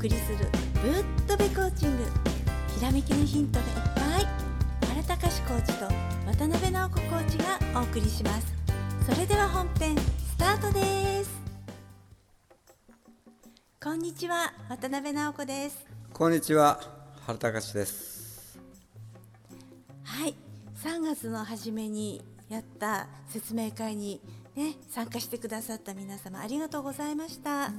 送りするぶっとべコーチング。ひらめきのヒントがいっぱい。原隆コーチと渡辺直子コーチがお送りします。それでは本編スタートです。こんにちは渡辺直子です。こんにちは原隆です。はい。3月の初めにやった説明会にね参加してくださった皆様ありがとうございました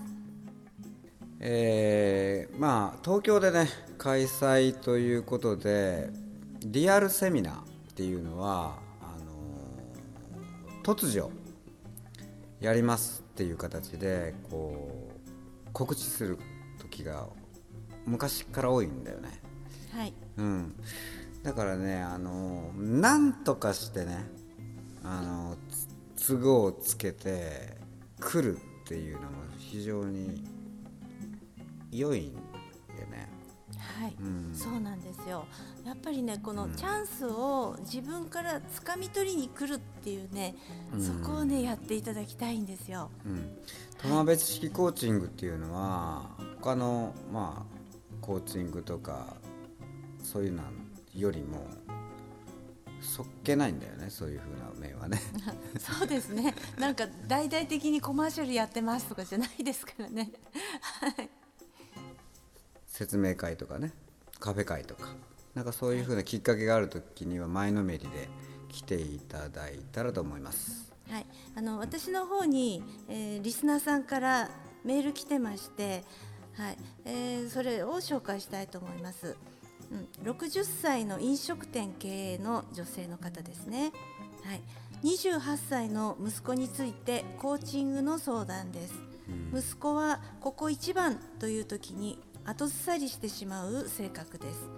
えー、まあ東京でね開催ということでリアルセミナーっていうのはあの突如やりますっていう形でこう告知する時が昔から多いんだよね。はい、うん、だからねあのなんとかしてねあの都合をつけて来るっていうのも非常に良いんよね。はい、うん、そうなんですよ。やっぱりねこのチャンスを自分から掴み取りに来るっていうね、うん、そこをねやっていただきたいんですよ。うん、玉別式コーチングっていうのは他のまあコーチングとかそういうのよりもそっけないんだよねそういうふうな面はね。そうですね。なんか大々的にコマーシャルやってますとかじゃないですからね。はい説明会とかねカフェ会とかなんかそういうふうなきっかけがある時には前のめりで来ていただいたらと思います。はい、あの私の方に、えー、リスナーさんからメール来てまして、はいえー、それを紹介したいと思います。うん、60歳の飲食店経営の女性の方ですね。はい、28歳の息子についてコーチングの相談です。息子はここ一番という時に後ずさりしてしまう性格です、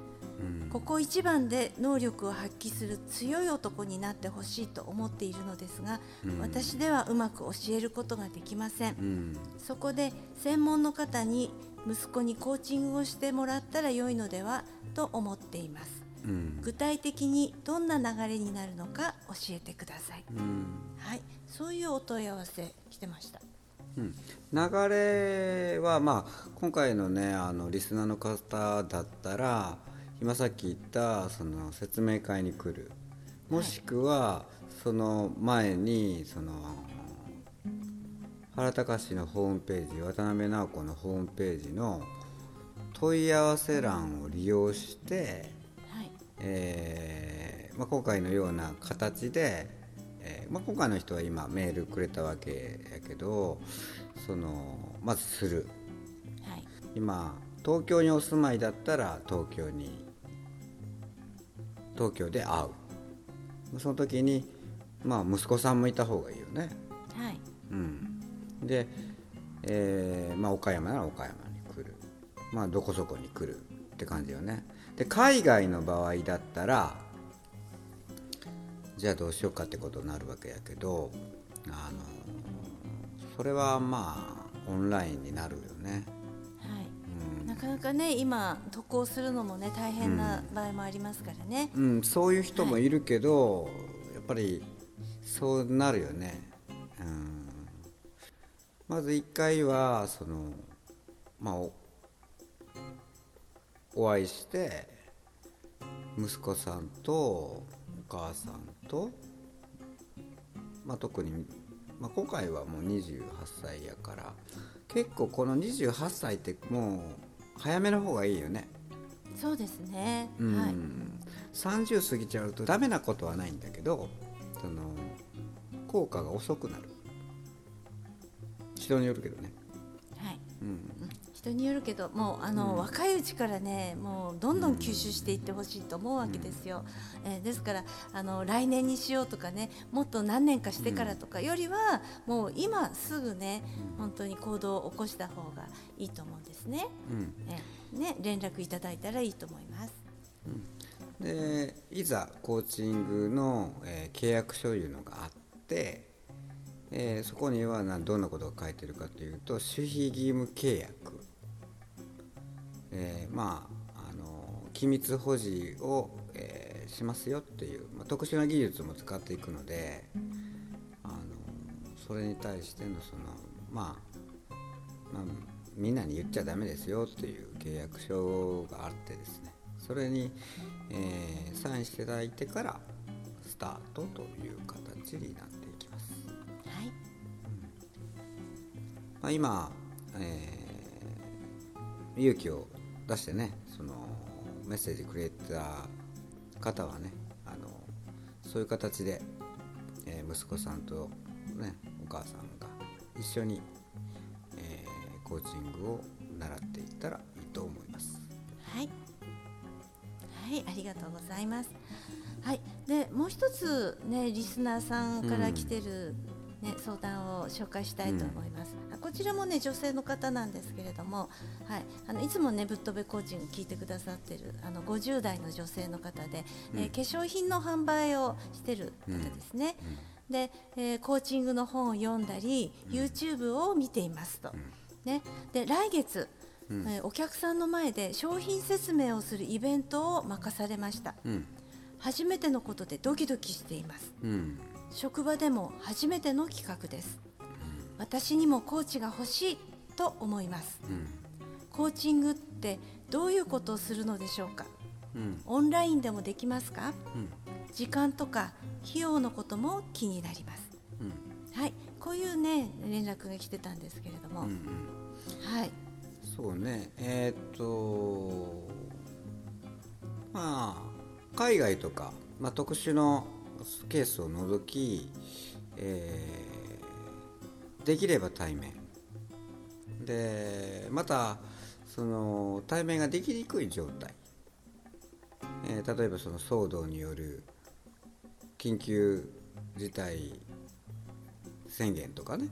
うん、ここ一番で能力を発揮する強い男になってほしいと思っているのですが、うん、私ではうまく教えることができません、うん、そこで専門の方に息子にコーチングをしてもらったら良いのではと思っています、具体的にどんな流れになるのか教えてください、はい。そういうお問い合わせ来てましたうん、流れは、まあ、今回の,、ね、あのリスナーの方だったら今さっき言ったその説明会に来る。もしくはその前にその原隆のホームページ渡辺直子のホームページの問い合わせ欄を利用して、はい。えーまあ、今回のような形でえー、まあ、今回の人は今メールくれたわけやけどそのまずする、はい、今東京にお住まいだったら東京に東京で会う。その時にまあ息子さんもいた方がいいよね。はい、うん、で、えーまあ、岡山なら岡山に来る。まあどこそこに来るって感じよね。で海外の場合だったらじゃあどうしようかってことになるわけやけどあのそれはまあオンラインになるよね。はい、うん、なかなかね今渡航するのもね大変な場合もありますからね、うん、うん、そういう人もい。るけど、はい、やっぱりそうなるよね、うん、まず1回はそのまあおお会いして息子さんと母さんと、まあ、特に、まあ、今回はもう28歳やから結構この28歳ってもう早めの方がいいよね。そうですね、うん、はい、30過ぎちゃうとダメなことはないんだけどその効果が遅くなる。人によるけどね。はい、うん人によるけどもうあの、うん、若いうちからねもうどんどん吸収していってほしいと思うわけですよ、うん、えー、ですからあの来年にしようとかねもっと何年かしてからとかよりは、もう今すぐね本当に行動を起こした方がいいと思うんですね、うん、えー、ね連絡いただいたらいいと思います。でいざコーチングの、えー、契約書いうのがあってえー、そこにはどんなことが書いてるかというと守秘義務契約えー、まああの機密保持を、えー、しますよっていう、まあ、特殊な技術も使っていくのであのそれに対してのその、まあ、まあ、みんなに言っちゃダメですよっていう契約書があってですね。それに、えー、サインしていただいてからスタートという形になっていきます。はい。まあ、今、えー、勇気を出してねそのメッセージくれた方はねあのそういう形で、えー、息子さんと、ね、お母さんが一緒に、えー、コーチングを習っていったらいいと思います。はい、はい、ありがとうございます。はい、でもう一つねリスナーさんから来てる、ね、相談を紹介したいと思います。うん、こちらもね女性の方なんですけれども、はい、あのいつもねぶっ飛べコーチング聞いてくださってるあの50代の女性の方で、うん、えー、化粧品の販売をしてる方ですね。うん。で、えー、コーチングの本を読んだり、YouTube を見ていますと。ね、で来月、うん、えー、お客さんの前で商品説明をするイベントを任されました、うん、初めてのことでドキドキしています、うん、職場でも初めての企画です、私にもコーチが欲しいと思います、コーチングってどういうことをするのでしょうか、オンラインでもできますか、時間とか費用のことも気になります、うん、はい。こういうね連絡が来てたんですけれども、うんうん、はい。そうね。えー、っとまあ海外とか、まあ、特殊のケースを除き、えー、できれば対面。でまたその対面ができにくい状態、えー、例えばその騒動による緊急事態宣言とかね。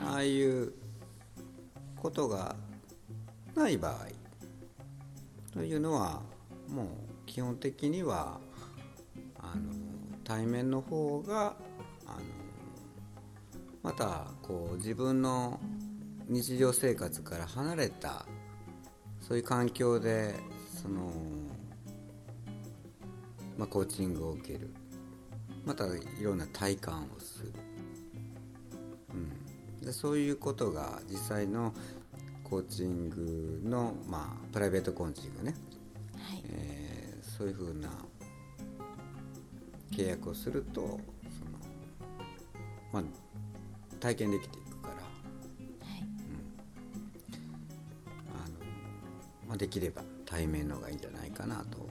ああいうことがない場合というのはもう基本的には対面の方があのまたこう自分の日常生活から離れたそういう環境でその、まあ、コーチングを受ける。またいろんな体感をする、うん、でそういうことが実際のコーチングの、まあ、プライベートコーチングね、はい。えー、そういうふうな契約をするとその、まあ、体験できていくから、はい。うん。あのまあ、できれば対面の方がいいんじゃないかなと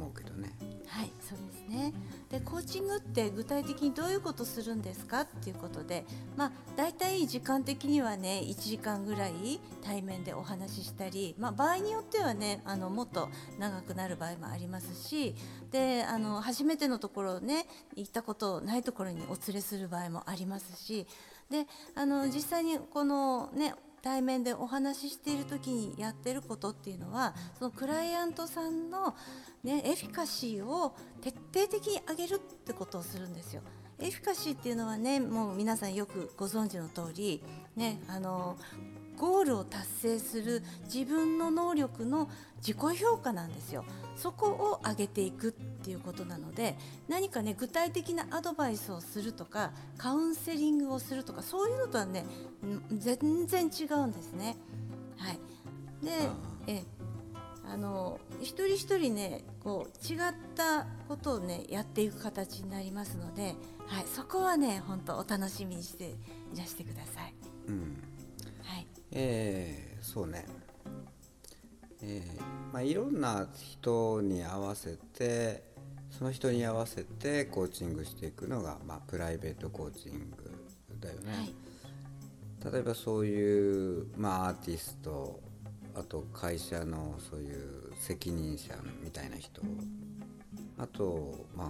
思うけどね。はいそうですねでコーチングって具体的にどういうことするんですかっていうことで、まあ、大体時間的にはね1時間ぐらい対面でお話ししたり、まあ、場合によってはねあのもっと長くなる場合もありますしであの初めてのところね行ったことないところにお連れする場合もありますしであの実際にこのね対面でお話ししている時にやってることっていうのはそのクライアントさんの、ね、エフィカシーを徹底的に上げるってことをするんですよ。エフィカシーっていうのはねもう皆さんよくご存知の通り、ね、あのゴールを達成する自分の能力の自己評価なんですよ。そこを上げていくっていうことなので何かね具体的なアドバイスをするとかカウンセリングをするとかそういうのとはね全然違うんですね。はい、でえ。あの一人一人ねこう違ったことをねやっていく形になりますので、はい、そこはね本当お楽しみにしていらしてください。うん、はい。えー、そうね。えーまあ、いろんな人に合わせてその人に合わせてコーチングしていくのが、まあ、プライベートコーチングだよね。はい、例えばそういう、まあ、アーティストあと会社のそういう責任者みたいな人。あとまあ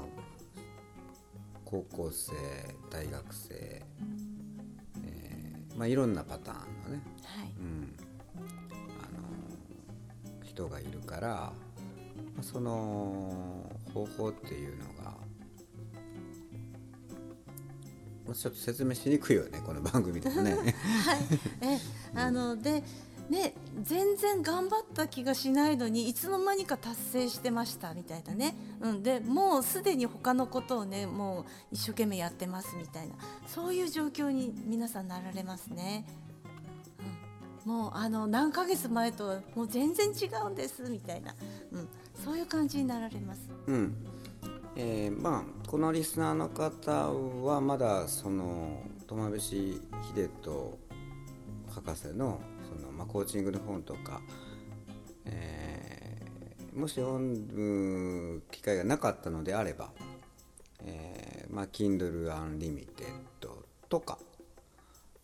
高校生大学生、えーまあ、いろんなパターンのね、はい。うん、人がいるからその方法っていうのがちょっと説明しにくいよねこの番組でもね。はい、えあのでね、全然頑張った気がしないのにいつの間にか達成してましたみたいなね、うん、でもうすでに他のことをねもう一生懸命やってますみたいなそういう状況に皆さんなられますね。もうあの何ヶ月前とはもう全然違うんですみたいな、うん、そういう感じになられます。うん。えー、まあこのリスナーの方はまだその苫部市秀人博士のその、まあ、コーチングの本とか、えー、もし読む機会がなかったのであれば、えーまあ、Kindle Unlimited とか、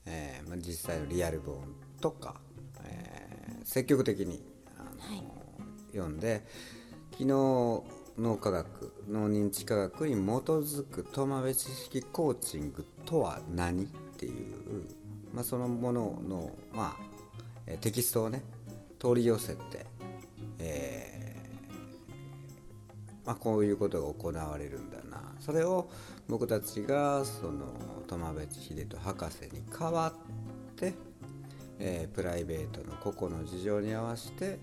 えーまあ、実際のリアル本とか、えー、積極的にあの、はい、読んで昨日脳科学脳認知科学に基づくトマベ知識コーチングとは何っていう、まあ、そのものの、まあ、テキストをね取り寄せて、えーまあ、こういうことが行われるんだな。それを僕たちがそのトマベ秀人博士に代わってえー、プライベートの個々の事情に合わせて、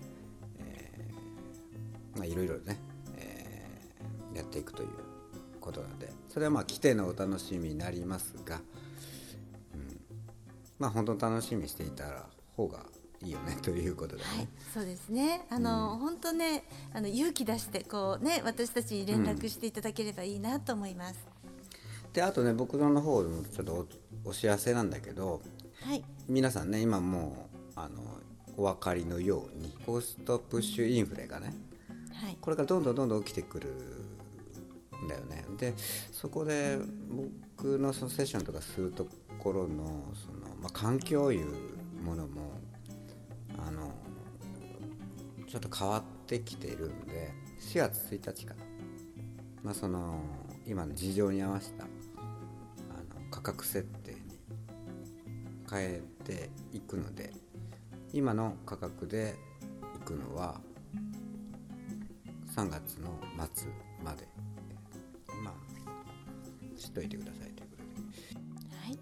えー、まあいろいろね、えー、やっていくということなのでそれはまあ来てのお楽しみになりますが、うん、まあ本当に楽しみにしていたら方がいいよね ということで、ね、はい、そうですね。あの、うん、本当ね、あの勇気出してこうね、私たちに連絡していただければいいなと思います。うん、で、あとね、僕の方のちょっとお知らせなんだけど、はい、皆さんね今もうあのお分かりのようにコストプッシュインフレがね、はい、これからどんどんどんどん起きてくるんだよね。でそこで僕のそのセッションとかするところのその、まあ、環境いうものもあのちょっと変わってきているんで4月1日から、まあ、その今の事情に合わせたあの価格設定変えていくので今の価格でいくのは3月の末まで。まあ知っといてくださいということで、はい、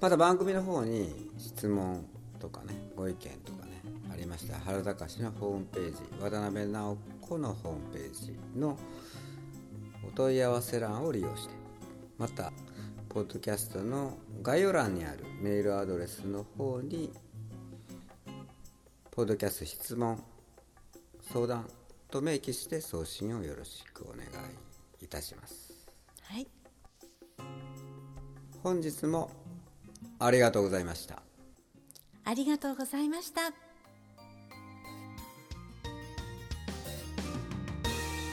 また番組の方に質問とかねご意見とかねありましたら原隆のホームページ渡辺直子のホームページのお問い合わせ欄を利用してまたポッドキャストの概要欄にあるメールアドレスの方にポッドキャスト質問相談と明記して送信をよろしくお願いいたします。はい。本日もありがとうございました。ありがとうございました。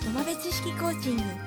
野間知識コーチング